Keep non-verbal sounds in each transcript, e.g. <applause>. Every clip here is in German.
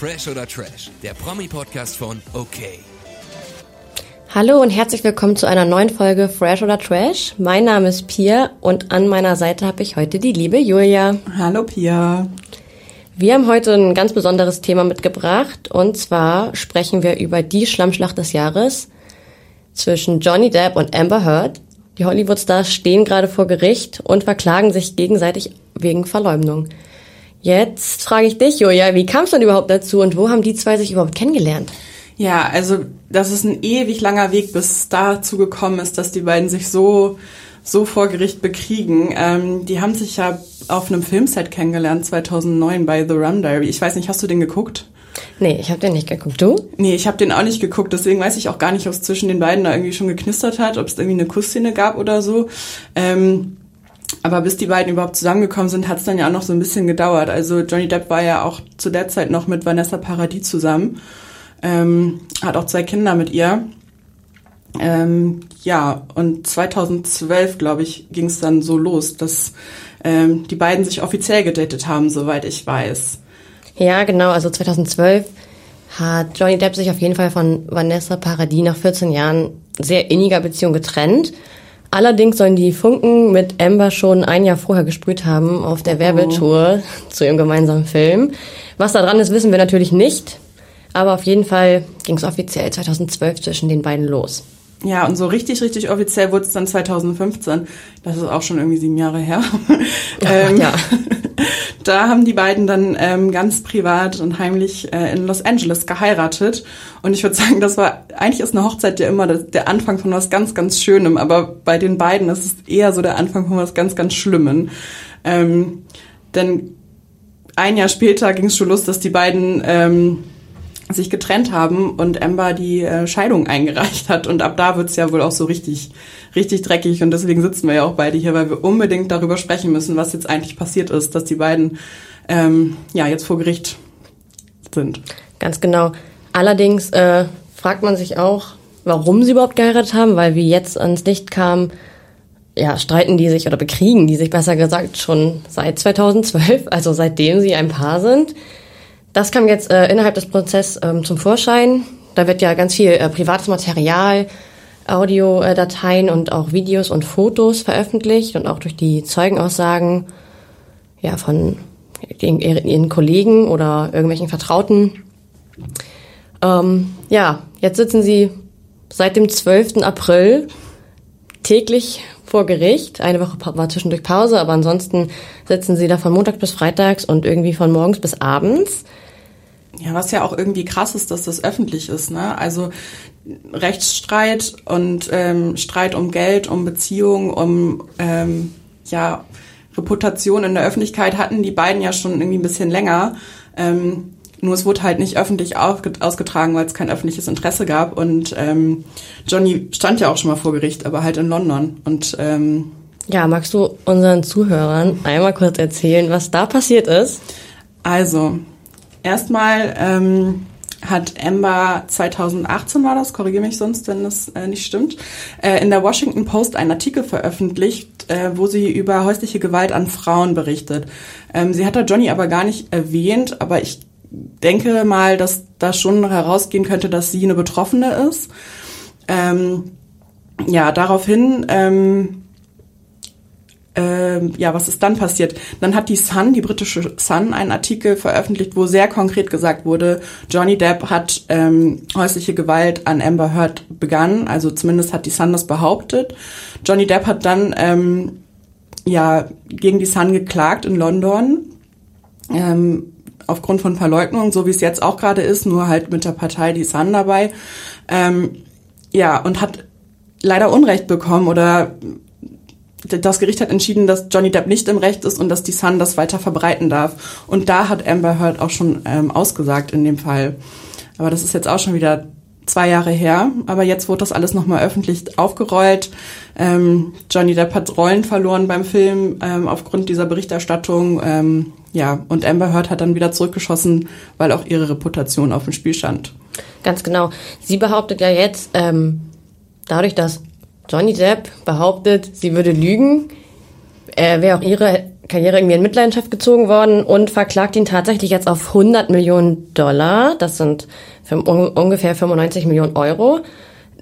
Fresh oder Trash, der Promi-Podcast von OK. Hallo und herzlich willkommen zu einer neuen Folge Fresh oder Trash. Mein Name ist Pia und an meiner Seite habe ich heute die liebe Julia. Hallo Pia. Wir haben heute ein ganz besonderes Thema mitgebracht und zwar sprechen wir über die Schlammschlacht des Jahres zwischen Johnny Depp und Amber Heard. Die Hollywood-Stars stehen gerade vor Gericht und verklagen sich gegenseitig wegen Verleumdung. Jetzt frage ich dich, Julia, wie kam es denn überhaupt dazu und wo haben die zwei sich überhaupt kennengelernt? Ja, also das ist ein ewig langer Weg, bis dazu gekommen ist, dass die beiden sich so so vor Gericht bekriegen. Ähm, die haben sich ja auf einem Filmset kennengelernt 2009 bei The Rum Diary. Ich weiß nicht, hast du den geguckt? Nee, ich habe den nicht geguckt. Du? Nee, ich habe den auch nicht geguckt. Deswegen weiß ich auch gar nicht, ob es zwischen den beiden da irgendwie schon geknistert hat, ob es irgendwie eine Kussszene gab oder so. Ähm, aber bis die beiden überhaupt zusammengekommen sind, hat es dann ja auch noch so ein bisschen gedauert. Also Johnny Depp war ja auch zu der Zeit noch mit Vanessa Paradis zusammen, ähm, hat auch zwei Kinder mit ihr. Ähm, ja, und 2012, glaube ich, ging es dann so los, dass ähm, die beiden sich offiziell gedatet haben, soweit ich weiß. Ja, genau. Also 2012 hat Johnny Depp sich auf jeden Fall von Vanessa Paradis nach 14 Jahren sehr inniger Beziehung getrennt. Allerdings sollen die Funken mit Amber schon ein Jahr vorher gesprüht haben auf der Werbetour oh. zu ihrem gemeinsamen Film. Was da dran ist, wissen wir natürlich nicht. Aber auf jeden Fall ging es offiziell 2012 zwischen den beiden los. Ja, und so richtig, richtig offiziell wurde es dann 2015. Das ist auch schon irgendwie sieben Jahre her. <laughs> ähm, ja. <laughs> Da haben die beiden dann ähm, ganz privat und heimlich äh, in Los Angeles geheiratet. Und ich würde sagen, das war, eigentlich ist eine Hochzeit ja immer der Anfang von was ganz, ganz Schönem. Aber bei den beiden ist es eher so der Anfang von was ganz, ganz Schlimmen. Ähm, denn ein Jahr später ging es schon los, dass die beiden ähm, sich getrennt haben und Amber die äh, Scheidung eingereicht hat. Und ab da wird's ja wohl auch so richtig, richtig dreckig. Und deswegen sitzen wir ja auch beide hier, weil wir unbedingt darüber sprechen müssen, was jetzt eigentlich passiert ist, dass die beiden ähm, ja jetzt vor Gericht sind. Ganz genau. Allerdings äh, fragt man sich auch, warum sie überhaupt geheiratet haben, weil wie jetzt ans Licht kam, ja, streiten die sich oder bekriegen die sich besser gesagt schon seit 2012, also seitdem sie ein Paar sind. Das kam jetzt äh, innerhalb des Prozesses ähm, zum Vorschein. Da wird ja ganz viel äh, privates Material, Audiodateien und auch Videos und Fotos veröffentlicht und auch durch die Zeugenaussagen ja, von ihren, ihren Kollegen oder irgendwelchen Vertrauten. Ähm, ja, jetzt sitzen sie seit dem 12. April täglich vor Gericht. Eine Woche war zwischendurch Pause, aber ansonsten sitzen sie da von Montag bis Freitags und irgendwie von morgens bis abends. Ja, was ja auch irgendwie krass ist, dass das öffentlich ist. Ne? Also Rechtsstreit und ähm, Streit um Geld, um Beziehungen, um ähm, ja Reputation in der Öffentlichkeit hatten die beiden ja schon irgendwie ein bisschen länger. Ähm, nur es wurde halt nicht öffentlich ausgetragen, weil es kein öffentliches Interesse gab. Und ähm, Johnny stand ja auch schon mal vor Gericht, aber halt in London. Und ähm, ja, magst du unseren Zuhörern einmal kurz erzählen, was da passiert ist? Also, erstmal ähm, hat Amber 2018 war das, korrigiere mich sonst, wenn das äh, nicht stimmt, äh, in der Washington Post einen Artikel veröffentlicht, äh, wo sie über häusliche Gewalt an Frauen berichtet. Ähm, sie hat da Johnny aber gar nicht erwähnt, aber ich denke mal, dass da schon herausgehen könnte, dass sie eine Betroffene ist. Ähm, ja, daraufhin, ähm, ähm, ja, was ist dann passiert? Dann hat die Sun, die britische Sun, einen Artikel veröffentlicht, wo sehr konkret gesagt wurde, Johnny Depp hat ähm, häusliche Gewalt an Amber Heard begangen, also zumindest hat die Sun das behauptet. Johnny Depp hat dann ähm, ja gegen die Sun geklagt in London. Ähm, aufgrund von Verleugnung, so wie es jetzt auch gerade ist, nur halt mit der Partei die Sun dabei. Ähm, ja, und hat leider Unrecht bekommen oder das Gericht hat entschieden, dass Johnny Depp nicht im Recht ist und dass die Sun das weiter verbreiten darf. Und da hat Amber Heard auch schon ähm, ausgesagt in dem Fall. Aber das ist jetzt auch schon wieder zwei Jahre her. Aber jetzt wurde das alles nochmal öffentlich aufgerollt. Ähm, Johnny Depp hat Rollen verloren beim Film ähm, aufgrund dieser Berichterstattung. Ähm, ja, und Amber Heard hat dann wieder zurückgeschossen, weil auch ihre Reputation auf dem Spiel stand. Ganz genau. Sie behauptet ja jetzt, ähm, dadurch, dass Johnny Depp behauptet, sie würde lügen, äh, wäre auch ihre Karriere irgendwie in Mitleidenschaft gezogen worden und verklagt ihn tatsächlich jetzt auf 100 Millionen Dollar. Das sind ungefähr 95 Millionen Euro.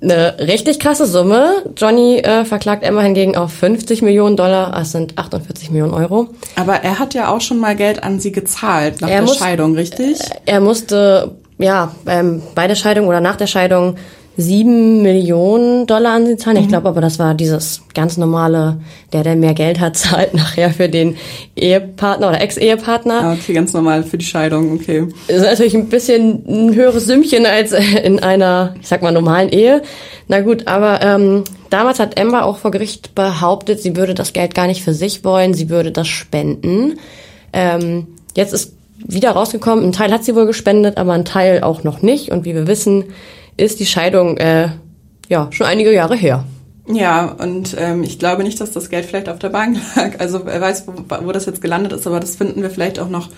Eine richtig krasse Summe. Johnny äh, verklagt Emma hingegen auf 50 Millionen Dollar. Das sind 48 Millionen Euro. Aber er hat ja auch schon mal Geld an sie gezahlt nach er der muss, Scheidung, richtig? Er musste ja ähm, bei der Scheidung oder nach der Scheidung sieben Millionen Dollar an sie zahlen. Mhm. Ich glaube aber, das war dieses ganz normale, der, der mehr Geld hat, <laughs> zahlt nachher für den Ehepartner oder Ex-Ehepartner. Ah, okay, ganz normal für die Scheidung, okay. Das ist natürlich ein bisschen ein höheres Sümmchen als in einer, ich sag mal, normalen Ehe. Na gut, aber ähm, damals hat Amber auch vor Gericht behauptet, sie würde das Geld gar nicht für sich wollen, sie würde das spenden. Ähm, jetzt ist wieder rausgekommen, ein Teil hat sie wohl gespendet, aber ein Teil auch noch nicht. Und wie wir wissen, ist die Scheidung äh, ja schon einige Jahre her. Ja, und ähm, ich glaube nicht, dass das Geld vielleicht auf der Bank <laughs> lag. Also wer weiß, wo, wo das jetzt gelandet ist, aber das finden wir vielleicht auch noch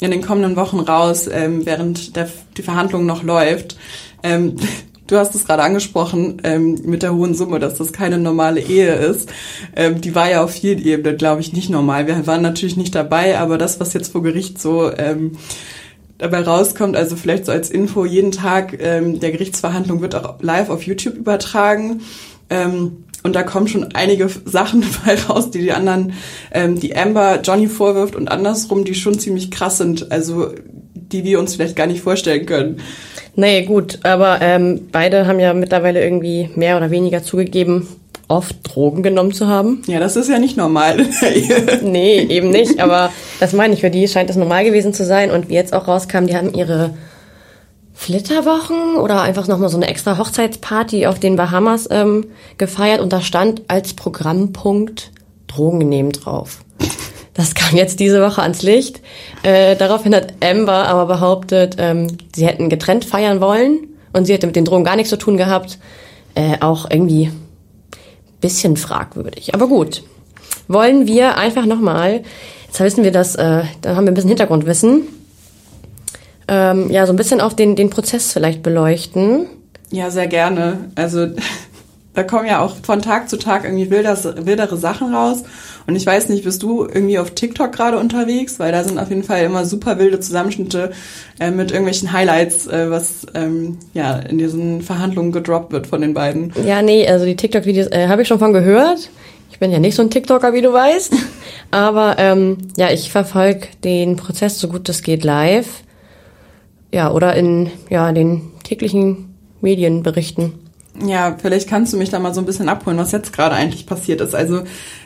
in den kommenden Wochen raus, ähm, während der, die Verhandlung noch läuft. Ähm, <laughs> du hast es gerade angesprochen ähm, mit der hohen Summe, dass das keine normale Ehe ist. Ähm, die war ja auf vielen Ebenen, glaube ich, nicht normal. Wir waren natürlich nicht dabei, aber das, was jetzt vor Gericht so ähm, dabei rauskommt, also vielleicht so als Info, jeden Tag ähm, der Gerichtsverhandlung wird auch live auf YouTube übertragen. Ähm, und da kommen schon einige Sachen <laughs> dabei raus, die die anderen, ähm, die Amber Johnny vorwirft und andersrum, die schon ziemlich krass sind, also die wir uns vielleicht gar nicht vorstellen können. Nee, gut, aber ähm, beide haben ja mittlerweile irgendwie mehr oder weniger zugegeben, oft Drogen genommen zu haben. Ja, das ist ja nicht normal. <laughs> nee, eben nicht. Aber das meine ich, für die scheint es normal gewesen zu sein. Und wie jetzt auch rauskam, die haben ihre Flitterwochen oder einfach nochmal so eine extra Hochzeitsparty auf den Bahamas ähm, gefeiert. Und da stand als Programmpunkt Drogen nehmen drauf. Das kam jetzt diese Woche ans Licht. Äh, daraufhin hat Amber aber behauptet, ähm, sie hätten getrennt feiern wollen und sie hätte mit den Drogen gar nichts zu tun gehabt. Äh, auch irgendwie bisschen fragwürdig. Aber gut. Wollen wir einfach nochmal, jetzt wissen wir das, äh, da haben wir ein bisschen Hintergrundwissen, ähm, ja, so ein bisschen auf den, den Prozess vielleicht beleuchten. Ja, sehr gerne. Also da kommen ja auch von Tag zu Tag irgendwie wilder, wildere Sachen raus. Und ich weiß nicht, bist du irgendwie auf TikTok gerade unterwegs? Weil da sind auf jeden Fall immer super wilde Zusammenschnitte äh, mit irgendwelchen Highlights, äh, was ähm, ja in diesen Verhandlungen gedroppt wird von den beiden. Ja, nee, also die TikTok-Videos äh, habe ich schon von gehört. Ich bin ja nicht so ein TikToker, wie du weißt. <laughs> Aber ähm, ja, ich verfolge den Prozess so gut es geht live. Ja, oder in ja, den täglichen Medienberichten. Ja, vielleicht kannst du mich da mal so ein bisschen abholen, was jetzt gerade eigentlich passiert ist. Also,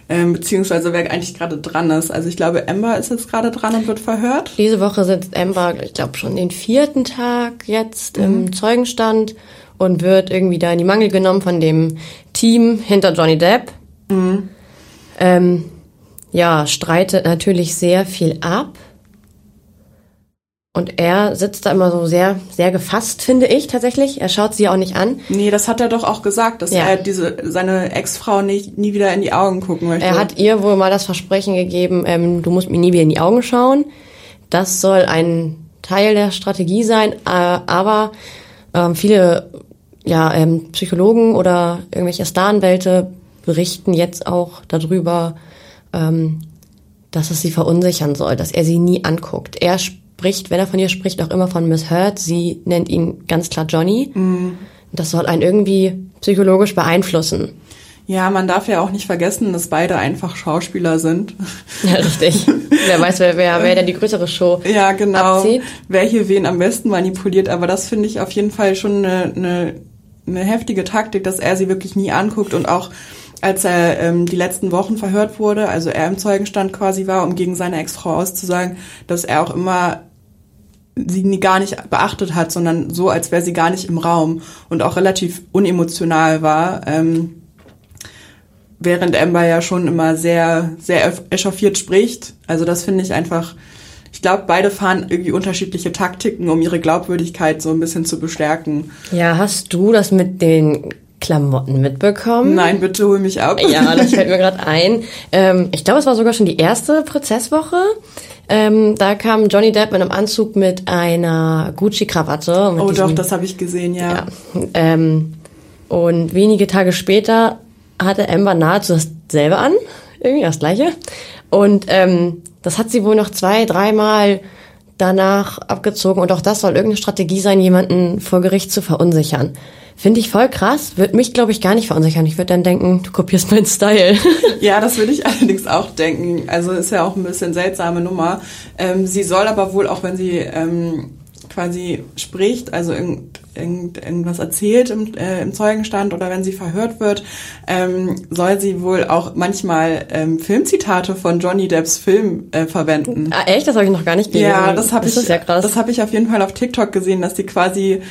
ähm, beziehungsweise wer eigentlich gerade dran ist. Also ich glaube, Amber ist jetzt gerade dran und wird verhört. Diese Woche sitzt Amber, ich glaube, schon den vierten Tag jetzt mhm. im Zeugenstand und wird irgendwie da in die Mangel genommen von dem Team hinter Johnny Depp. Mhm. Ähm, ja, streitet natürlich sehr viel ab. Und er sitzt da immer so sehr, sehr gefasst, finde ich tatsächlich. Er schaut sie auch nicht an. Nee, das hat er doch auch gesagt, dass ja. er diese, seine Ex-Frau nicht, nie wieder in die Augen gucken möchte. Er hat ihr wohl mal das Versprechen gegeben, ähm, du musst mir nie wieder in die Augen schauen. Das soll ein Teil der Strategie sein, äh, aber ähm, viele ja, ähm, Psychologen oder irgendwelche Staranwälte berichten jetzt auch darüber, ähm, dass es sie verunsichern soll, dass er sie nie anguckt. Er spricht, wenn er von ihr spricht, auch immer von Miss Hurt. Sie nennt ihn ganz klar Johnny. Mhm. Das soll einen irgendwie psychologisch beeinflussen. Ja, man darf ja auch nicht vergessen, dass beide einfach Schauspieler sind. <laughs> Ja, richtig. wer weiß, wer, wer, wer denn die größere Show Ja, genau. Abzieht. Wer hier wen am besten manipuliert. Aber das finde ich auf jeden Fall schon eine, eine, eine heftige Taktik, dass er sie wirklich nie anguckt und auch als er ähm, die letzten Wochen verhört wurde, also er im Zeugenstand quasi war, um gegen seine Ex-Frau auszusagen, dass er auch immer sie nie gar nicht beachtet hat, sondern so, als wäre sie gar nicht im Raum und auch relativ unemotional war. Ähm, während Amber ja schon immer sehr, sehr echauffiert spricht. Also das finde ich einfach, ich glaube, beide fahren irgendwie unterschiedliche Taktiken, um ihre Glaubwürdigkeit so ein bisschen zu bestärken. Ja, hast du das mit den Klamotten mitbekommen? Nein, bitte hol mich ab. Ja, das fällt mir <laughs> gerade ein. Ähm, ich glaube, es war sogar schon die erste Prozesswoche. Ähm, da kam Johnny Depp in einem Anzug mit einer Gucci-Krawatte. Oh diesem, doch, das habe ich gesehen, ja. ja ähm, und wenige Tage später hatte Amber nahezu dasselbe an, irgendwie das gleiche. Und ähm, das hat sie wohl noch zwei, dreimal danach abgezogen. Und auch das soll irgendeine Strategie sein, jemanden vor Gericht zu verunsichern. Finde ich voll krass. Wird mich, glaube ich, gar nicht verunsichern. Ich würde dann denken, du kopierst meinen Style. <laughs> Ja, das würde ich allerdings auch denken. Also ist ja auch ein bisschen seltsame Nummer. Ähm, sie soll aber wohl, auch wenn sie ähm, quasi spricht, also irgend, irgend, irgendwas erzählt im, äh, im Zeugenstand oder wenn sie verhört wird, ähm, soll sie wohl auch manchmal ähm, Filmzitate von Johnny Depps Film äh, verwenden. Ah, echt? Das habe ich noch gar nicht gesehen. Ja, das habe ich, ist ja krass. das habe ich auf jeden Fall auf TikTok gesehen, dass sie quasi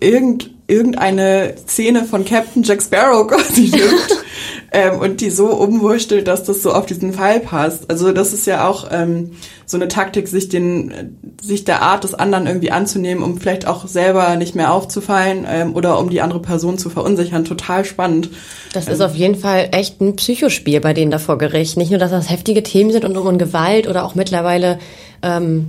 irgend, irgendeine Szene von Captain Jack Sparrow <laughs> quasi nimmt ähm, und die so umwurstelt, dass das so auf diesen Fall passt. Also das ist ja auch ähm, so eine Taktik, sich den, sich der Art des anderen irgendwie anzunehmen, um vielleicht auch selber nicht mehr aufzufallen ähm, oder um die andere Person zu verunsichern. Total spannend. Das ist auf jeden Fall echt ein Psychospiel bei denen da vor Gericht. Nicht nur, dass das heftige Themen sind und um Gewalt oder auch mittlerweile ähm,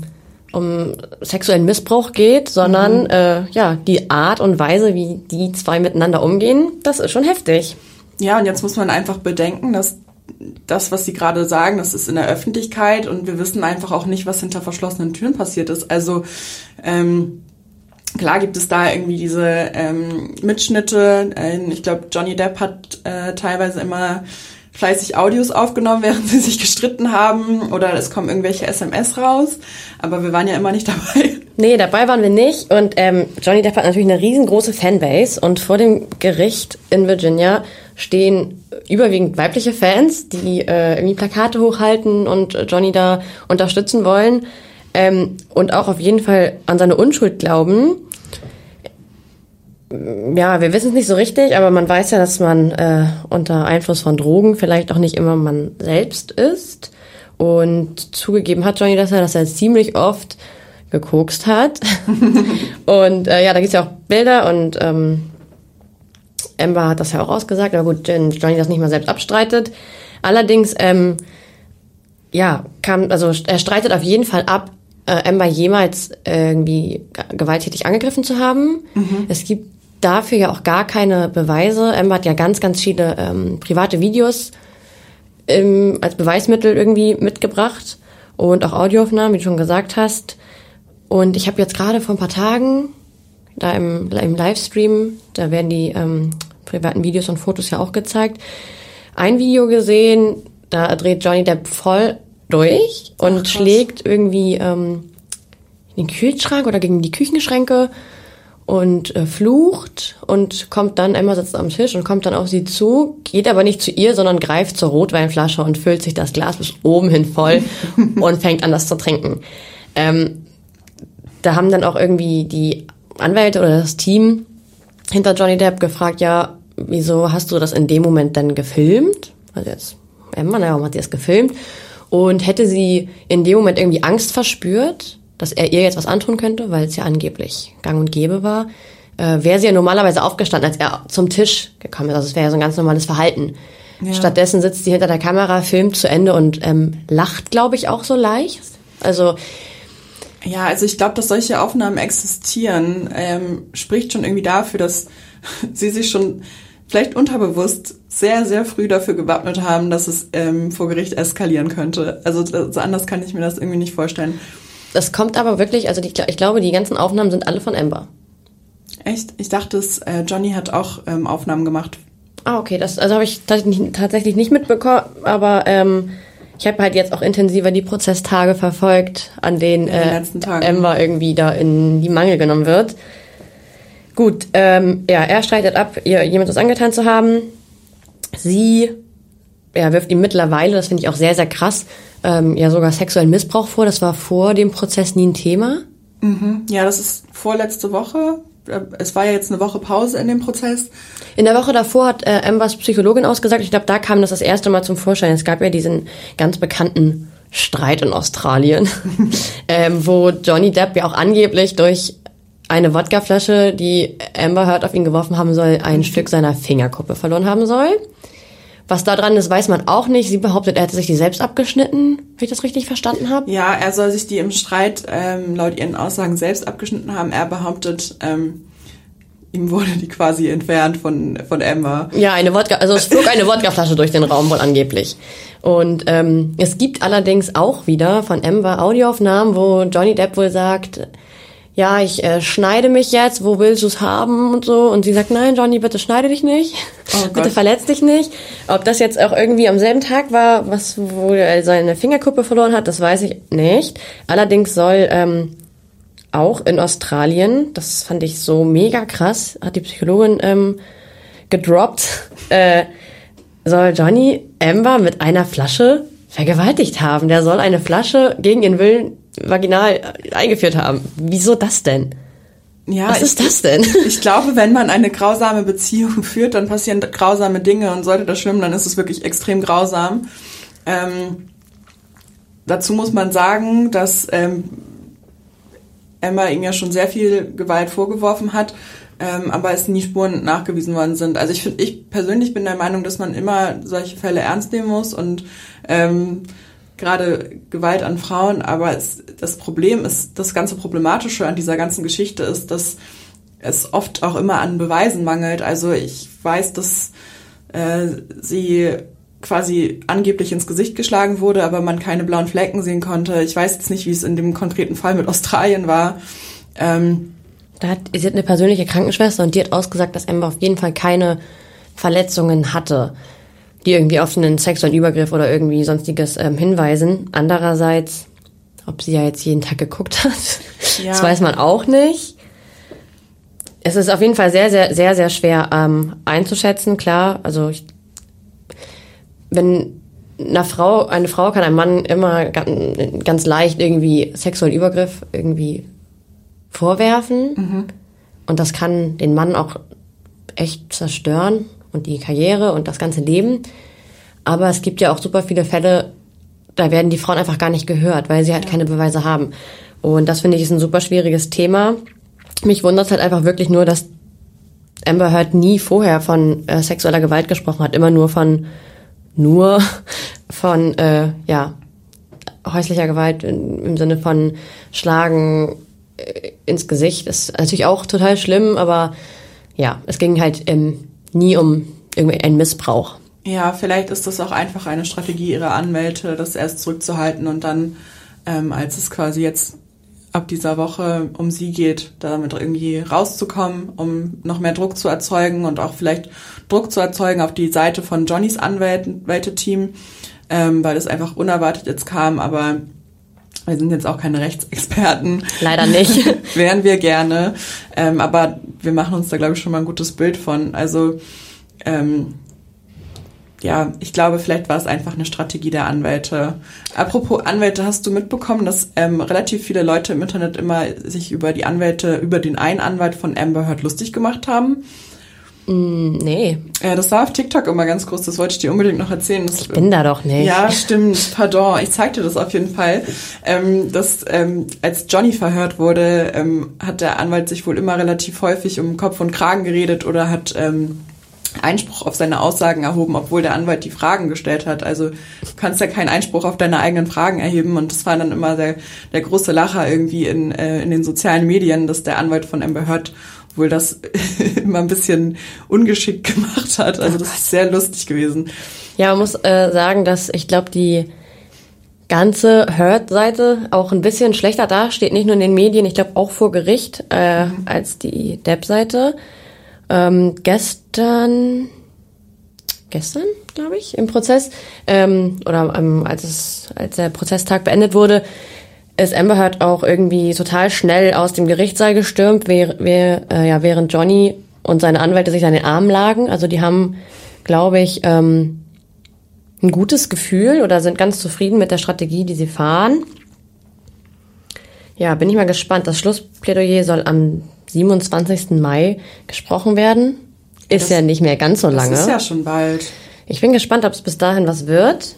um sexuellen Missbrauch geht, sondern Mhm. äh, ja die Art und Weise, wie die zwei miteinander umgehen, das ist schon heftig. Ja, und jetzt muss man einfach bedenken, dass das, was Sie gerade sagen, das ist in der Öffentlichkeit und wir wissen einfach auch nicht, was hinter verschlossenen Türen passiert ist. Also ähm, klar gibt es da irgendwie diese ähm, Mitschnitte. Äh, ich glaube, Johnny Depp hat äh, teilweise immer fleißig Audios aufgenommen, während sie sich gestritten haben oder es kommen irgendwelche SMS raus. Aber wir waren ja immer nicht <laughs> dabei. Nee, dabei waren wir nicht. Und ähm, Johnny Depp hat natürlich eine riesengroße Fanbase. Und vor dem Gericht in Virginia stehen überwiegend weibliche Fans, die äh, irgendwie Plakate hochhalten und Johnny da unterstützen wollen. Ähm, und auch auf jeden Fall an seine Unschuld glauben. Ja, wir wissen es nicht so richtig, aber man weiß ja, dass man äh, unter Einfluss von Drogen vielleicht auch nicht immer man selbst ist. Und zugegeben hat Johnny das ja, dass er ziemlich oft gekokst hat. <laughs> und äh, ja, da gibt's ja auch Bilder und ähm, Amber hat das ja auch ausgesagt, aber gut, Johnny das nicht mal selbst abstreitet. Allerdings, ähm, ja, kam, also er streitet auf jeden Fall ab, äh, Amber jemals irgendwie gewalttätig angegriffen zu haben. Es gibt dafür ja auch gar keine Beweise. Amber hat ja ganz, ganz viele ähm, private Videos ähm, als Beweismittel irgendwie mitgebracht und auch Audioaufnahmen, wie du schon gesagt hast. Und ich habe jetzt gerade vor ein paar Tagen da im, im Livestream, da werden die ähm, privaten Videos und Fotos ja auch gezeigt, ein Video gesehen, da dreht Johnny Depp voll durch und krass. schlägt irgendwie ähm, in den Kühlschrank oder gegen die Küchenschränke und äh, flucht und kommt dann, Emma sitzt am Tisch und kommt dann auf sie zu, geht aber nicht zu ihr, sondern greift zur Rotweinflasche und füllt sich das Glas bis oben hin voll <laughs> und fängt an, das zu trinken. Ähm, da haben dann auch irgendwie die Anwälte oder das Team hinter Johnny Depp gefragt, ja, wieso hast du das in dem Moment dann gefilmt? Also jetzt, Emma, naja, warum hat sie das gefilmt? Und hätte sie in dem Moment irgendwie Angst verspürt, dass er ihr jetzt was antun könnte, weil es ja angeblich gang und gäbe war, äh, wäre sie ja normalerweise aufgestanden, als er zum Tisch gekommen ist. Also es wäre ja so ein ganz normales Verhalten. Stattdessen sitzt sie hinter der Kamera, filmt zu Ende und ähm, lacht, glaube ich, auch so leicht. Also Ja, also ich glaube, dass solche Aufnahmen existieren, ähm, spricht schon irgendwie dafür, dass <laughs> sie sich schon vielleicht unterbewusst sehr, sehr früh dafür gewappnet haben, dass es ähm, vor Gericht eskalieren könnte. Also anders kann ich mir das irgendwie nicht vorstellen. Das kommt aber wirklich, also die, ich glaube, die ganzen Aufnahmen sind alle von Amber. Echt? Ich dachte, es, äh, Johnny hat auch ähm, Aufnahmen gemacht. Ah, okay, das also habe ich tatsächlich, nicht mitbekommen, aber ähm, ich habe halt jetzt auch intensiver die Prozesstage verfolgt, an denen äh. Amber irgendwie da in die Mangel genommen wird. Gut, ähm, ja, er streitet ab, ihr jemand das angetan zu haben. Sie ja, wirft ihm mittlerweile, das finde ich auch sehr, sehr krass, ähm, ja sogar sexuellen Missbrauch vor. Das war vor dem Prozess nie ein Thema. Ja, das ist vorletzte Woche. Äh, Es war ja jetzt eine Woche Pause in dem Prozess. In der Woche davor hat äh, Ambers Psychologin ausgesagt, ich glaube, da kam das das erste Mal zum Vorschein. Es gab ja diesen ganz bekannten Streit in Australien, <laughs> ähm, wo Johnny Depp ja auch angeblich durch eine Wodkaflasche, die Amber Heard auf ihn geworfen haben soll, ein Stück seiner Fingerkuppe verloren haben soll. Was da dran ist, weiß man auch nicht. Sie behauptet, er hätte sich die selbst abgeschnitten, wenn ich das richtig verstanden habe. Ja, er soll sich die im Streit ähm, laut ihren Aussagen selbst abgeschnitten haben. Er behauptet, ähm, ihm wurde die quasi entfernt von, von Amber. Ja, eine Wodka, also es flog eine Wodkaflasche durch den Raum wohl angeblich. Und ähm, es gibt allerdings auch wieder von Amber Audioaufnahmen, wo Johnny Depp wohl sagt, ja, ich äh, schneide mich jetzt, wo willst du es haben und so. Und sie sagt, nein, Johnny, bitte schneide dich nicht. Oh <laughs> bitte verletz dich nicht. Ob das jetzt auch irgendwie am selben Tag war, was, wo er seine Fingerkuppe verloren hat, das weiß ich nicht. Allerdings soll ähm, auch in Australien, das fand ich so mega krass, hat die Psychologin ähm, gedroppt, <laughs> äh, soll Johnny Amber mit einer Flasche vergewaltigt haben. Der soll eine Flasche gegen ihren Willen vaginal eingeführt haben. Wieso das denn? Ja, Was ist ich, das denn? <laughs> Ich glaube, wenn man eine grausame Beziehung <laughs> führt, dann passieren grausame Dinge und sollte das schwimmen, dann ist es wirklich extrem grausam. Ähm, dazu muss man sagen, dass ähm, Emma ihm ja schon sehr viel Gewalt vorgeworfen hat, ähm, aber es nie Spuren nachgewiesen worden sind. Also ich finde, ich persönlich bin der Meinung, dass man immer solche Fälle ernst nehmen muss und ähm, gerade Gewalt an Frauen, aber es, das Problem ist, das ganze Problematische an dieser ganzen Geschichte ist, dass es oft auch immer an Beweisen mangelt. Also ich weiß, dass äh, sie quasi angeblich ins Gesicht geschlagen wurde, aber man keine blauen Flecken sehen konnte. Ich weiß jetzt nicht, wie es in dem konkreten Fall mit Australien war. Ähm, da hat, sie hat eine persönliche Krankenschwester und die hat ausgesagt, dass Amber auf jeden Fall keine Verletzungen hatte, die irgendwie auf einen sexuellen Übergriff oder irgendwie sonstiges ähm, hinweisen. Andererseits, ob sie ja jetzt jeden Tag geguckt hat, <laughs> ja. das weiß man auch nicht. Es ist auf jeden Fall sehr, sehr, sehr, sehr schwer ähm, einzuschätzen. Klar, also ich wenn eine Frau, eine Frau kann einem Mann immer ganz, ganz leicht irgendwie sexuellen Übergriff irgendwie vorwerfen. Mhm. Und das kann den Mann auch echt zerstören und die Karriere und das ganze Leben. Aber es gibt ja auch super viele Fälle, da werden die Frauen einfach gar nicht gehört, weil sie halt ja. keine Beweise haben. Und das finde ich ist ein super schwieriges Thema. Mich wundert halt einfach wirklich nur, dass Amber Heard nie vorher von äh, sexueller Gewalt gesprochen hat, immer nur von nur <laughs> von äh, ja häuslicher Gewalt im, im Sinne von Schlagen äh, ins Gesicht ist natürlich auch total schlimm, aber ja, es ging halt ähm, nie um irgendwie einen Missbrauch. Ja, vielleicht ist das auch einfach eine Strategie ihrer Anwälte, das erst zurückzuhalten und dann, ähm, als es quasi jetzt ab dieser Woche um sie geht, damit irgendwie rauszukommen, um noch mehr Druck zu erzeugen und auch vielleicht Druck zu erzeugen auf die Seite von Johnnys Anwälte-Team, ähm, weil es einfach unerwartet jetzt kam, aber wir sind jetzt auch keine Rechtsexperten. Leider nicht. <laughs> Wären wir gerne. Ähm, aber wir machen uns da, glaube ich, schon mal ein gutes Bild von. Also ähm, ja, ich glaube, vielleicht war es einfach eine Strategie der Anwälte. Apropos Anwälte, hast du mitbekommen, dass ähm, relativ viele Leute im Internet immer sich über die Anwälte, über den einen Anwalt von Amber Heard lustig gemacht haben? Mm, nee. Ja, das war auf TikTok immer ganz groß, das wollte ich dir unbedingt noch erzählen. Das, ich bin da doch nicht. Ja, stimmt, pardon, ich zeig dir das auf jeden Fall. Ähm, dass, ähm, als Johnny verhört wurde, ähm, hat der Anwalt sich wohl immer relativ häufig um Kopf und Kragen geredet oder hat... Ähm, Einspruch auf seine Aussagen erhoben, obwohl der Anwalt die Fragen gestellt hat. Also du kannst ja keinen Einspruch auf deine eigenen Fragen erheben. Und das war dann immer der, der große Lacher irgendwie in, äh, in den sozialen Medien, dass der Anwalt von Amber Heard wohl das <laughs> immer ein bisschen ungeschickt gemacht hat. Also das ist sehr lustig gewesen. Ja, man muss äh, sagen, dass ich glaube, die ganze Hurt-Seite auch ein bisschen schlechter dasteht, nicht nur in den Medien, ich glaube auch vor Gericht, äh, mhm. als die Depp-Seite. Ähm, gestern, gestern, glaube ich, im Prozess, ähm, oder ähm, als, es, als der Prozesstag beendet wurde, ist Amber Heard auch irgendwie total schnell aus dem Gerichtssaal gestürmt, wer, wer, äh, ja, während Johnny und seine Anwälte sich an den Arm lagen. Also die haben, glaube ich, ähm, ein gutes Gefühl oder sind ganz zufrieden mit der Strategie, die sie fahren. Ja, bin ich mal gespannt. Das Schlussplädoyer soll am 27. Mai gesprochen werden. Ist das, ja nicht mehr ganz so lange. Das ist ja schon bald. Ich bin gespannt, ob es bis dahin was wird.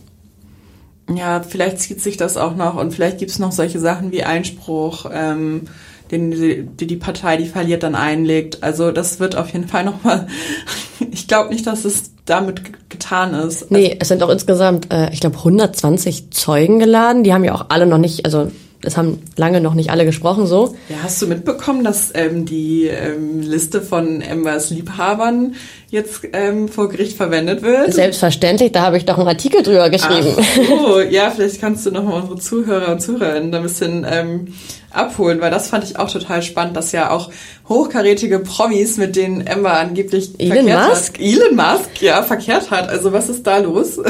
Ja, vielleicht zieht sich das auch noch und vielleicht gibt es noch solche Sachen wie Einspruch, ähm, den die, die Partei, die verliert, dann einlegt. Also das wird auf jeden Fall nochmal. <laughs> ich glaube nicht, dass es damit getan ist. Nee, es sind auch insgesamt, äh, ich glaube, 120 Zeugen geladen. Die haben ja auch alle noch nicht, also es haben lange noch nicht alle gesprochen so. Ja, hast du mitbekommen, dass ähm, die ähm, Liste von Ambers Liebhabern jetzt ähm, vor Gericht verwendet wird? Selbstverständlich, da habe ich doch einen Artikel drüber geschrieben. Oh, <laughs> ja, vielleicht kannst du nochmal unsere Zuhörer und Zuhörerinnen da ein bisschen ähm, abholen, weil das fand ich auch total spannend, dass ja auch hochkarätige Promis, mit denen Amber angeblich Elon verkehrt Musk? hat. Elon Musk, ja, verkehrt hat. Also was ist da los? <laughs>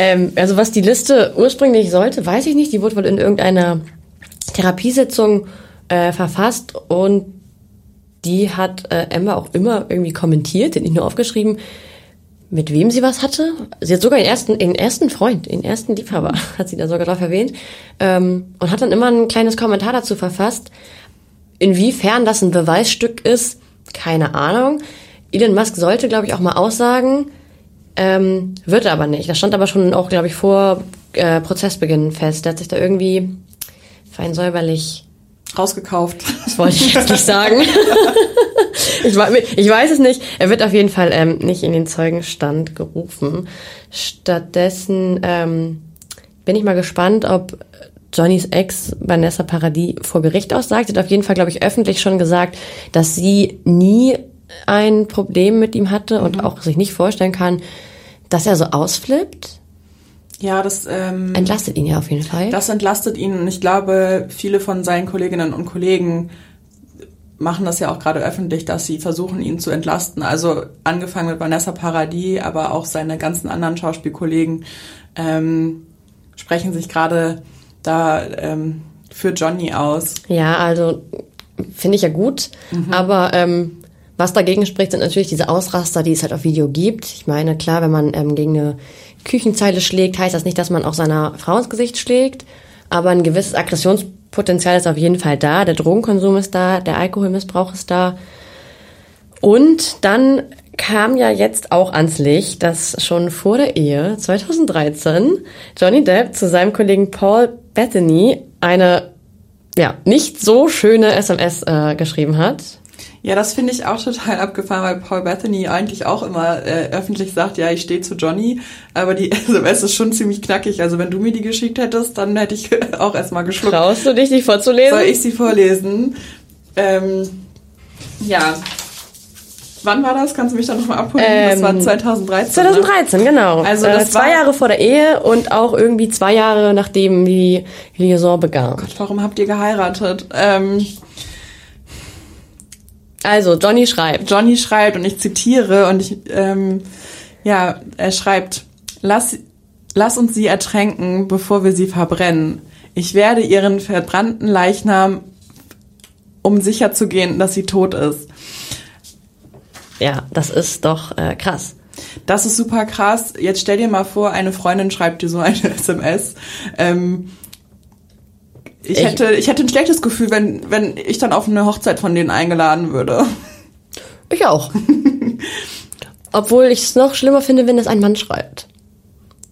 Ähm, also was die Liste ursprünglich sollte, weiß ich nicht. Die wurde wohl in irgendeiner Therapiesitzung äh, verfasst und die hat äh, Amber auch immer irgendwie kommentiert, nicht nur aufgeschrieben, mit wem sie was hatte. Sie hat sogar den ersten, den ersten Freund, den ersten Liebhaber, <laughs> hat sie da sogar drauf erwähnt. Ähm, und hat dann immer ein kleines Kommentar dazu verfasst. Inwiefern das ein Beweisstück ist, keine Ahnung. Elon Musk sollte, glaube ich, auch mal aussagen, ähm, wird er aber nicht. Das stand aber schon auch, glaube ich, vor äh, Prozessbeginn fest. Der hat sich da irgendwie fein säuberlich, Rausgekauft. das wollte ich jetzt nicht sagen. <laughs> ich, ich weiß es nicht. Er wird auf jeden Fall ähm, nicht in den Zeugenstand gerufen. Stattdessen ähm, bin ich mal gespannt, ob Johnnys Ex Vanessa Paradis vor Gericht aussagt. Sie hat auf jeden Fall, glaube ich, öffentlich schon gesagt, dass sie nie ein Problem mit ihm hatte und auch sich nicht vorstellen kann, dass er so ausflippt. Ja, das ähm, Entlastet ihn ja auf jeden Fall. Das entlastet ihn und ich glaube, viele von seinen Kolleginnen und Kollegen machen das ja auch gerade öffentlich, dass sie versuchen, ihn zu entlasten. Also angefangen mit Vanessa Paradis, aber auch seine ganzen anderen Schauspielkollegen ähm, sprechen sich gerade da ähm, für Johnny aus. Ja, also finde ich ja gut. Aber ähm, was dagegen spricht, sind natürlich diese Ausraster, die es halt auf Video gibt. Ich meine, klar, wenn man ähm, gegen eine Küchenzeile schlägt, heißt das nicht, dass man auch seiner Frau ins Gesicht schlägt. Aber ein gewisses Aggressionspotenzial ist auf jeden Fall da. Der Drogenkonsum ist da, der Alkoholmissbrauch ist da. Und dann kam ja jetzt auch ans Licht, dass schon vor der Ehe 2013 Johnny Depp zu seinem Kollegen Paul Bettany eine ja nicht so schöne SMS äh, geschrieben hat. Ja, das finde ich auch total <laughs> abgefahren, weil Paul Bethany eigentlich auch immer äh, öffentlich sagt, ja, ich stehe zu Johnny, aber die <laughs> SMS ist schon ziemlich knackig. Also wenn du mir die geschickt hättest, dann hätte ich <laughs> auch erstmal geschluckt. Traust du dich, die vorzulesen? Soll ich sie vorlesen? Ähm, ja. Wann war das? Kannst du mich da nochmal abholen? das war Ähm, 2013. 2013, genau. Also äh, das zwei war- Jahre vor der Ehe und auch irgendwie zwei Jahre nachdem die Liaison begann. Ne? Warum habt ihr geheiratet? Ähm, Also, Johnny schreibt. Johnny schreibt, und ich zitiere, und ich, ähm, ja, er schreibt, lass, lass uns sie ertränken, bevor wir sie verbrennen. Ich werde ihren verbrannten Leichnam, um sicher zu gehen, dass sie tot ist. Ja, das ist doch äh, krass. Das ist super krass. Jetzt stell dir mal vor, eine Freundin schreibt dir so eine <laughs> SMS. Ähm, ich, hätte, ich hätte ein schlechtes Gefühl, wenn, wenn ich dann auf eine Hochzeit von denen eingeladen würde. Ich auch. <laughs> Obwohl ich es noch schlimmer finde, wenn es ein Mann schreibt.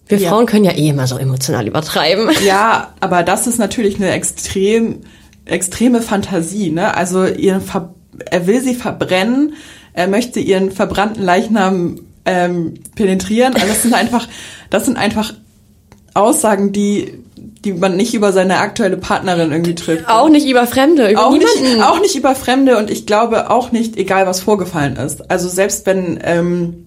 Wir Ja. Frauen können ja eh immer so emotional übertreiben. Ja, <laughs> aber das ist natürlich eine extrem, extreme Fantasie, ne? Also ihren Ver er will sie verbrennen, er möchte ihren verbrannten Leichnam ähm, penetrieren. Also das sind einfach, das sind einfach Aussagen, die, die man nicht über seine aktuelle Partnerin irgendwie trifft. Auch nicht über Fremde, über auch niemanden. nicht, auch nicht über Fremde und ich glaube auch nicht, egal was vorgefallen ist. Also selbst wenn ähm,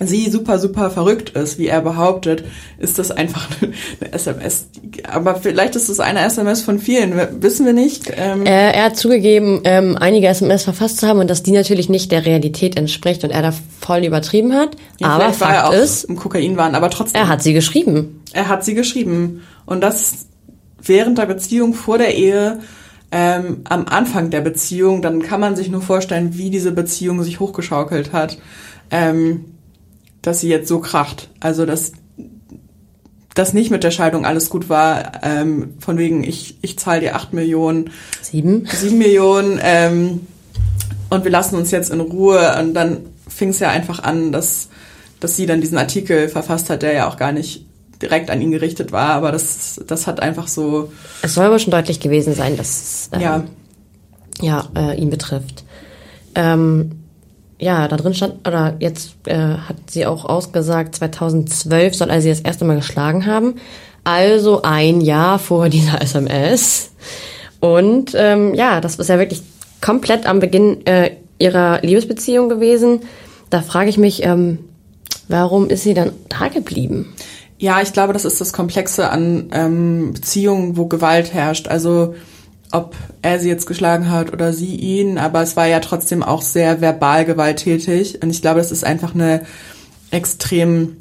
sie super, super verrückt ist, wie er behauptet, ist das einfach <laughs> eine, SMS. Aber vielleicht ist es eine SMS von vielen, wissen wir nicht. Ähm, Äh, er hat zugegeben, ähm, einige SMS verfasst zu haben und dass die natürlich nicht der Realität entspricht und er da voll übertrieben hat. ja, aber vielleicht war er Fakt auch ist, im Kokainwahn, aber trotzdem. er hat sie geschrieben. Er hat sie geschrieben. Und das während der Beziehung, vor der Ehe, ähm, am Anfang der Beziehung, dann kann man sich nur vorstellen, wie diese Beziehung sich hochgeschaukelt hat, ähm, dass sie jetzt so kracht. Also, dass dass nicht mit der Scheidung alles gut war, ähm, von wegen, ich, ich zahle dir acht Millionen, Sieben. sieben Millionen ähm, und wir lassen uns jetzt in Ruhe. Und dann fing es ja einfach an, dass, dass sie dann diesen Artikel verfasst hat, der ja auch gar nicht direkt an ihn gerichtet war, aber das, das hat einfach so, Es soll aber schon deutlich gewesen sein, dass es ähm, ja, ja, äh, ihn betrifft. Ähm, ja, da drin stand, oder jetzt äh, hat sie auch ausgesagt, 2012 soll er sie das erste Mal geschlagen haben. Also ein Jahr vor dieser SMS. Und ähm, ja, das ist ja wirklich komplett am Beginn äh, ihrer Liebesbeziehung gewesen. Da frage ich mich, ähm, warum ist sie dann da geblieben? Ja, ich glaube, das ist das Komplexe an ähm, Beziehungen, wo Gewalt herrscht. Also ob er sie jetzt geschlagen hat oder sie ihn, aber es war ja trotzdem auch sehr verbal gewalttätig. Und ich glaube, das ist einfach eine extrem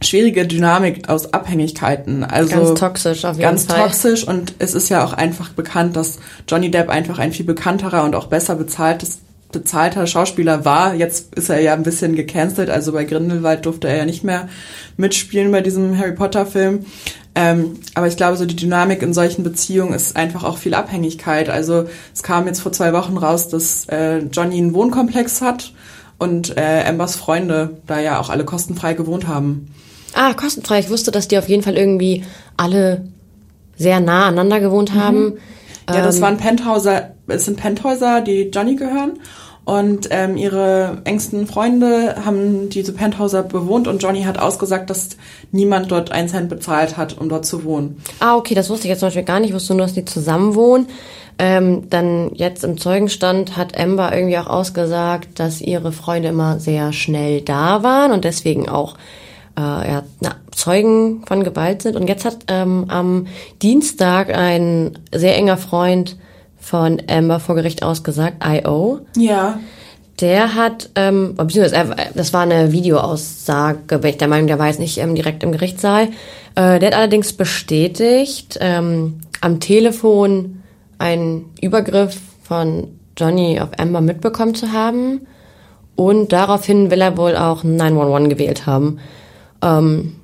schwierige Dynamik aus Abhängigkeiten. Also ganz toxisch auf jeden ganz Fall. Ganz toxisch und es ist ja auch einfach bekannt, dass Johnny Depp einfach ein viel bekannterer und auch besser bezahltes bezahlter Schauspieler war. Jetzt ist er ja ein bisschen gecancelt, also bei Grindelwald durfte er ja nicht mehr mitspielen bei diesem Harry Potter Film. Ähm, aber ich glaube, so die Dynamik in solchen Beziehungen ist einfach auch viel Abhängigkeit. Also es kam jetzt vor zwei Wochen raus, dass äh, Johnny einen Wohnkomplex hat und äh, Ambers Freunde da ja auch alle kostenfrei gewohnt haben. Ah, kostenfrei. Ich wusste, dass die auf jeden Fall irgendwie alle sehr nah aneinander gewohnt haben. Mhm. Ja, das ähm, waren Penthäuser, es sind Penthäuser, die Johnny gehören. Und ähm, ihre engsten Freunde haben diese Penthäuser bewohnt und Johnny hat ausgesagt, dass niemand dort einen Cent bezahlt hat, um dort zu wohnen. Ah, okay, das wusste ich jetzt zum Beispiel gar nicht. Ich wusste nur, dass die zusammen wohnen. Ähm, dann jetzt im Zeugenstand hat Amber irgendwie auch ausgesagt, dass ihre Freunde immer sehr schnell da waren und deswegen auch äh, ja, na, Zeugen von Gewalt sind. Und jetzt hat ähm, am Dienstag ein sehr enger Freund von Amber vor Gericht ausgesagt, I.O. Ja. Der hat, ähm, beziehungsweise das war eine Videoaussage, bin ich der Meinung, der war jetzt nicht ähm, direkt im Gerichtssaal. Äh, der hat allerdings bestätigt, ähm, am Telefon einen Übergriff von Johnny auf Amber mitbekommen zu haben. Und daraufhin will er wohl auch 911 gewählt haben. Ähm,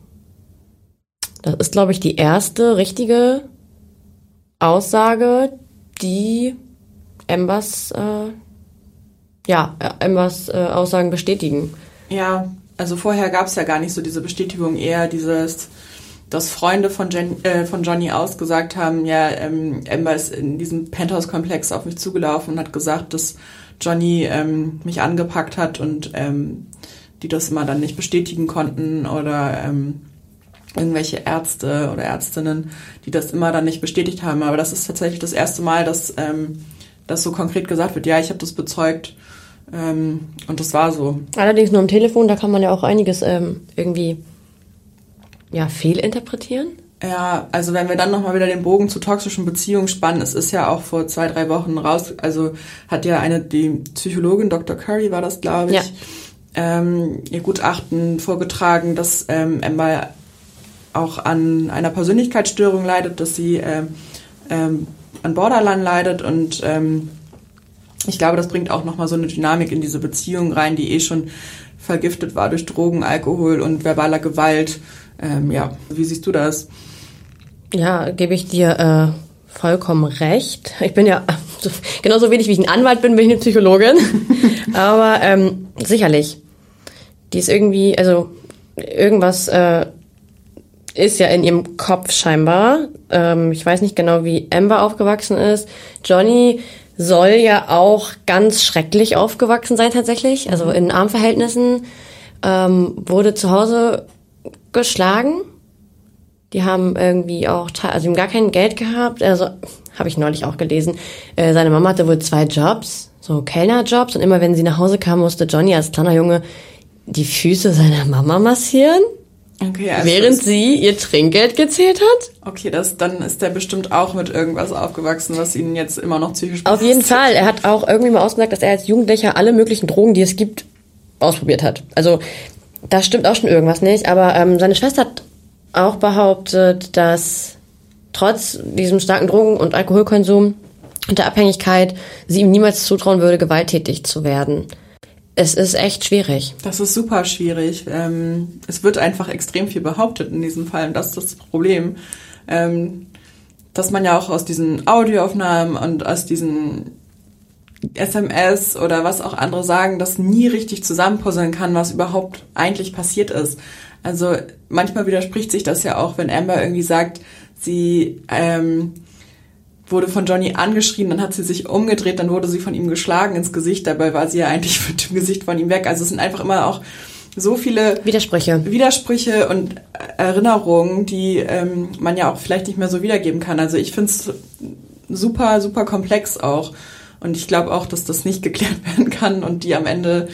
das ist, glaube ich, die erste richtige Aussage, die Embers, äh, ja, Embers äh, Aussagen bestätigen. Ja, also vorher gab es ja gar nicht so diese Bestätigung, eher dieses, dass Freunde von, Jen, äh, von Johnny ausgesagt haben, ja, ähm, Amber ist in diesem Penthouse-Komplex auf mich zugelaufen und hat gesagt, dass Johnny ähm, mich angepackt hat und ähm, die das immer dann nicht bestätigen konnten oder ähm, irgendwelche Ärzte oder Ärztinnen, die das immer dann nicht bestätigt haben. Aber das ist tatsächlich das erste Mal, dass ähm, das so konkret gesagt wird. Ja, ich habe das bezeugt ähm, und das war so. Allerdings nur am Telefon, da kann man ja auch einiges ähm, irgendwie ja fehlinterpretieren. Ja, also wenn wir dann nochmal wieder den Bogen zu toxischen Beziehungen spannen, es ist ja auch vor zwei, drei Wochen raus, also hat ja eine, die Psychologin, Dr. Curry war das, glaube ich, ja. ähm, ihr Gutachten vorgetragen, dass ähm, Emma auch an einer Persönlichkeitsstörung leidet, dass sie ähm, ähm, an Borderline leidet und ähm, ich glaube, das bringt auch nochmal so eine Dynamik in diese Beziehung rein, die eh schon vergiftet war durch Drogen, Alkohol und verbaler Gewalt. Ähm, ja, wie siehst du das? Ja, gebe ich dir äh, vollkommen recht. Ich bin ja genauso wenig wie ich ein Anwalt bin, bin ich eine Psychologin. <laughs> Aber ähm, sicherlich. Die ist irgendwie, also irgendwas äh, ist ja in ihrem Kopf scheinbar. Ähm, ich weiß nicht genau, wie Amber aufgewachsen ist. Johnny soll ja auch ganz schrecklich aufgewachsen sein tatsächlich. Also in Armverhältnissen ähm, wurde zu Hause geschlagen. Die haben irgendwie auch, also ihm gar kein Geld gehabt. Also habe ich neulich auch gelesen. Äh, seine Mama hatte wohl zwei Jobs, so Kellnerjobs. Und immer wenn sie nach Hause kam, musste Johnny als kleiner Junge die Füße seiner Mama massieren. Okay, also Während sie ihr Trinkgeld gezählt hat? Okay, das, dann ist der bestimmt auch mit irgendwas aufgewachsen, was ihn jetzt immer noch psychisch Auf jeden Fall. Er hat auch irgendwie mal ausgesagt, dass er als Jugendlicher alle möglichen Drogen, die es gibt, ausprobiert hat. Also da stimmt auch schon irgendwas nicht. Aber ähm, seine Schwester hat auch behauptet, dass trotz diesem starken Drogen- und Alkoholkonsum und der Abhängigkeit sie ihm niemals zutrauen würde, gewalttätig zu werden es ist echt schwierig. Das ist super schwierig. Ähm, es wird einfach extrem viel behauptet in diesem Fall und das ist das Problem. Ähm, dass man ja auch aus diesen Audioaufnahmen und aus diesen SMS oder was auch andere sagen, das nie richtig zusammenpuzzeln kann, was überhaupt eigentlich passiert ist. Also manchmal widerspricht sich das ja auch, wenn Amber irgendwie sagt, sie ähm, wurde von Johnny angeschrien, dann hat sie sich umgedreht, dann wurde sie von ihm geschlagen ins Gesicht, dabei war sie ja eigentlich <laughs> mit dem Gesicht von ihm weg. Also es sind einfach immer auch so viele Widersprüche. Widersprüche und Erinnerungen, die ähm, man ja auch vielleicht nicht mehr so wiedergeben kann. Also ich finde es super, super komplex auch. Und ich glaube auch, dass das nicht <laughs> geklärt werden kann und die am Ende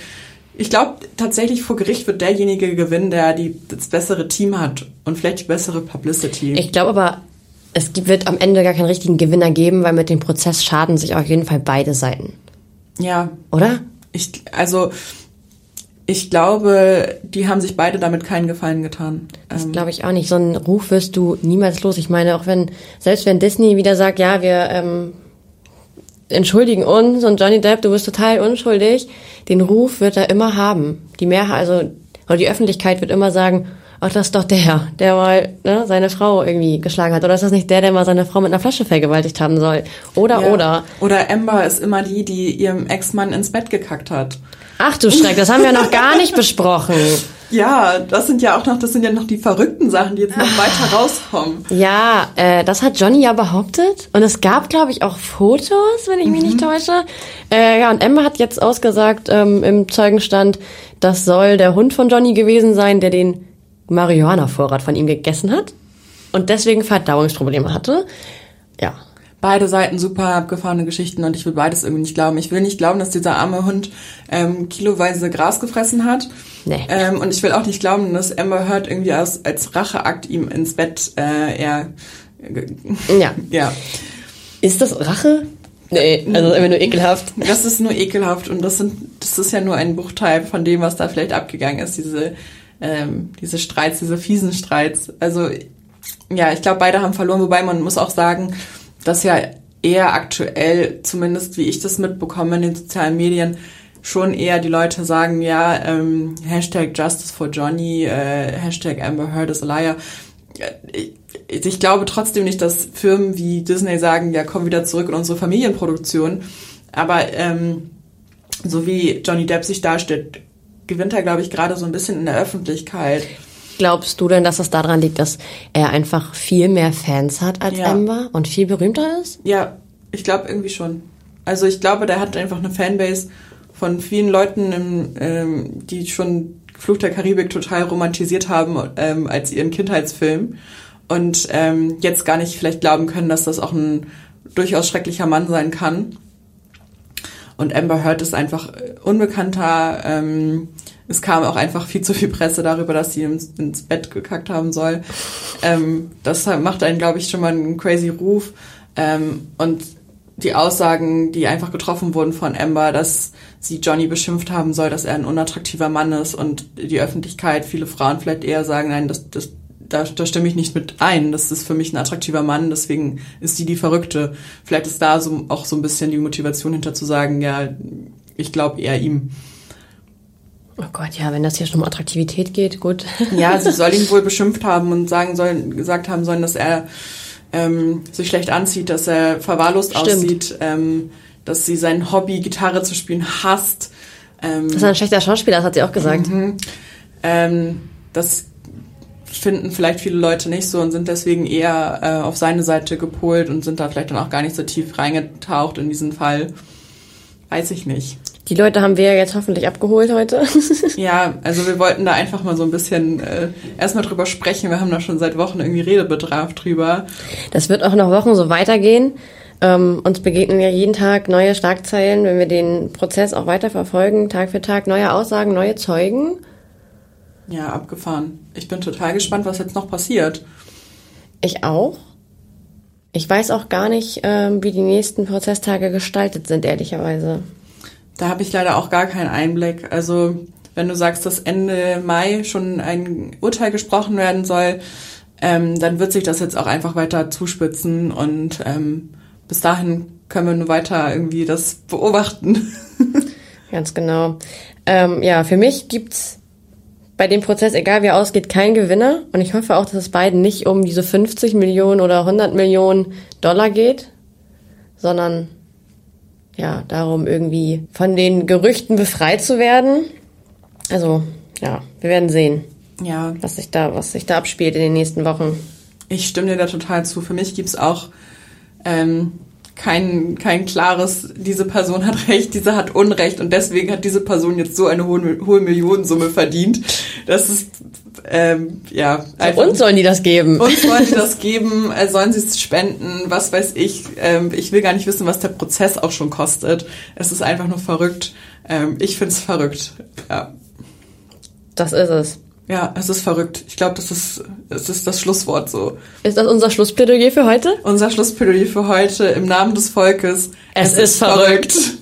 ich glaube tatsächlich vor Gericht wird derjenige gewinnen, der die, das bessere Team hat und vielleicht die bessere Publicity. Ich glaube aber, es wird am Ende gar keinen richtigen Gewinner geben, weil mit dem Prozess schaden sich auf jeden Fall beide Seiten. Ja. Oder? Ich, also, ich glaube, die haben sich beide damit keinen Gefallen getan. Das glaube ich auch nicht. So einen Ruf wirst du niemals los. Ich meine, auch wenn, selbst wenn Disney wieder sagt, ja, wir ähm, entschuldigen uns und Johnny Depp, du bist total unschuldig, den Ruf wird er immer haben. Die Mehrheit, also, oder die Öffentlichkeit wird immer sagen, ach, das ist doch der, der mal ne, seine Frau irgendwie geschlagen hat. Oder ist das nicht der, der mal seine Frau mit einer Flasche vergewaltigt haben soll? Oder, ja. oder. Oder Amber ist immer die, die ihrem Ex-Mann ins Bett gekackt hat. Ach du Schreck, das haben wir noch gar nicht besprochen. <laughs> Ja, das sind ja auch noch, das sind ja noch die verrückten Sachen, die jetzt noch weiter rauskommen. Ja, äh, das hat Johnny ja behauptet. Und es gab, glaube ich, auch Fotos, wenn ich mich mhm. nicht täusche. Äh, ja, und Emma hat jetzt ausgesagt ähm, im Zeugenstand, das soll der Hund von Johnny gewesen sein, der den Marihuana-Vorrat von ihm gegessen hat und deswegen Verdauungsprobleme hatte. Ja, beide Seiten super abgefahrene Geschichten und ich will beides irgendwie nicht glauben. Ich will nicht glauben, dass dieser arme Hund ähm, kiloweise Gras gefressen hat. Nee. Ähm, und ich will auch nicht glauben, dass Amber Heard irgendwie als, als Racheakt ihm ins Bett äh, eher... ja. <laughs> ja. Ist das Rache? Nee, also immer nur ekelhaft. Das ist nur ekelhaft und das sind, das ist ja nur ein Bruchteil von dem, was da vielleicht abgegangen ist, diese, ähm, diese Streits, diese fiesen Streits. Also ja, ich glaube, beide haben verloren, wobei man muss auch sagen, dass ja eher aktuell, zumindest wie ich das mitbekomme in den sozialen Medien, schon eher die Leute sagen, ja, ähm, Hashtag Justice for Johnny, äh, Hashtag Amber Heard is a liar. Ich, ich glaube trotzdem nicht, dass Firmen wie Disney sagen, ja, komm wieder zurück in unsere Familienproduktion. Aber ähm, so wie Johnny Depp sich darstellt, gewinnt er, glaube ich, gerade so ein bisschen in der Öffentlichkeit. Glaubst du denn, dass es daran liegt, dass er einfach viel mehr Fans hat als ja. Amber und viel berühmter ist? Ja, ich glaube irgendwie schon. Also ich glaube, der hat einfach eine Fanbase von vielen Leuten, im, ähm, die schon Fluch der Karibik total romantisiert haben ähm, als ihren Kindheitsfilm und ähm, jetzt gar nicht vielleicht glauben können, dass das auch ein durchaus schrecklicher Mann sein kann. Und Amber Heard ist einfach unbekannter. Ähm, es kam auch einfach viel zu viel Presse darüber, dass sie ins, ins Bett gekackt haben soll. Ähm, das macht einen, glaube ich, schon mal einen crazy Ruf. Ähm, und die Aussagen, die einfach getroffen wurden von Amber, dass sie Johnny beschimpft haben soll, dass er ein unattraktiver Mann ist und die Öffentlichkeit, viele Frauen vielleicht eher sagen, nein, das, das, da, da stimme ich nicht mit ein. Das ist für mich ein attraktiver Mann, deswegen ist die die Verrückte. Vielleicht ist da so, auch so ein bisschen die Motivation hinter zu sagen, ja, ich glaube eher ihm. Oh Gott, ja, wenn das hier schon um Attraktivität geht, gut. <laughs> Ja, sie soll ihn wohl beschimpft haben und sagen sollen, gesagt haben sollen, dass er ähm, sich schlecht anzieht, dass er verwahrlost Stimmt. aussieht, ähm, dass sie sein Hobby, Gitarre zu spielen, hasst. Ähm, dass er ein schlechter Schauspieler ist, hat sie auch gesagt. Mhm. Ähm, das finden vielleicht viele Leute nicht so und sind deswegen eher äh, auf seine Seite gepolt und sind da vielleicht dann auch gar nicht so tief reingetaucht in diesen Fall. Weiß ich nicht. Die Leute haben wir ja jetzt hoffentlich abgeholt heute. <laughs> ja, also wir wollten da einfach mal so ein bisschen äh, erstmal drüber sprechen. Wir haben da schon seit Wochen irgendwie Redebedarf drüber. Das wird auch noch Wochen so weitergehen. Ähm, uns begegnen ja jeden Tag neue Schlagzeilen, wenn wir den Prozess auch weiter verfolgen, Tag für Tag neue Aussagen, neue Zeugen. Ja, abgefahren. Ich bin total gespannt, was jetzt noch passiert. Ich auch. Ich weiß auch gar nicht, ähm, wie die nächsten Prozesstage gestaltet sind, ehrlicherweise. Da habe ich leider auch gar keinen Einblick. Also wenn du sagst, dass Ende Mai schon ein Urteil gesprochen werden soll, ähm, dann wird sich das jetzt auch einfach weiter zuspitzen und ähm, bis dahin können wir nur weiter irgendwie das beobachten. <laughs> Ganz genau. Ähm, ja, für mich gibt's bei dem Prozess, egal wie er ausgeht, keinen Gewinner. Und ich hoffe auch, dass es beiden nicht um diese 50 Millionen oder 100 Millionen Dollar geht, sondern ja, darum irgendwie von den Gerüchten befreit zu werden. Also, ja, wir werden sehen. Ja. Was sich da, was sich da abspielt in den nächsten Wochen. Ich stimme dir da total zu. Für mich gibt's auch ähm, kein, kein klares, diese Person hat <laughs> Recht, diese hat Unrecht und deswegen hat diese Person jetzt so eine hohe, hohe Millionensumme verdient. Das ist, ähm, ja. Einfach, uns sollen die das geben. Uns wollen die <laughs> das geben, äh, sollen sie es spenden, was weiß ich. Ähm, ich will gar nicht wissen, was der Prozess auch schon kostet. Es ist einfach nur verrückt. Ähm, ich find's verrückt, ja. Das ist es. Ja, es ist verrückt. Ich glaube, das ist, das ist das Schlusswort so. Ist das unser Schlussplädoyer für heute? Unser Schlussplädoyer für heute im Namen des Volkes. Es, es ist, ist verrückt. verrückt.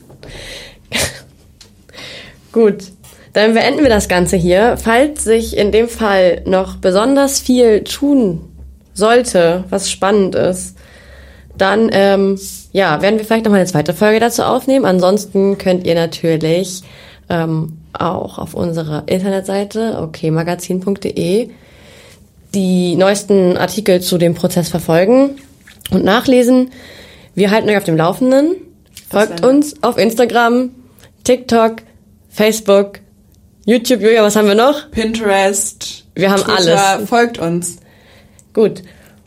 <laughs> Gut. Dann beenden wir das Ganze hier. Falls sich in dem Fall noch besonders viel tun sollte, was spannend ist, dann ähm, ja, werden wir vielleicht noch mal eine zweite Folge dazu aufnehmen. Ansonsten könnt ihr natürlich ähm, auch auf unserer Internetseite okmagazin.de die neuesten Artikel zu dem Prozess verfolgen und nachlesen. Wir halten euch auf dem Laufenden. Folgt uns auf Instagram, TikTok, Facebook, YouTube. Julia, was haben wir noch? Pinterest. Wir haben Twitter. alles. Folgt uns. Gut.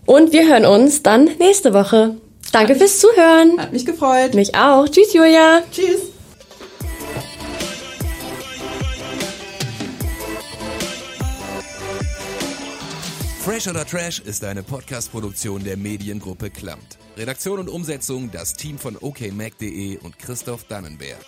Und wir hören uns dann nächste Woche. Danke hat fürs Zuhören. Hat mich gefreut. Mich auch. Tschüss, Julia. Tschüss. Fresh oder Trash ist eine Podcast-Produktion der Mediengruppe Klamt. Redaktion und Umsetzung das Team von okmac.de und Christoph Dannenberg.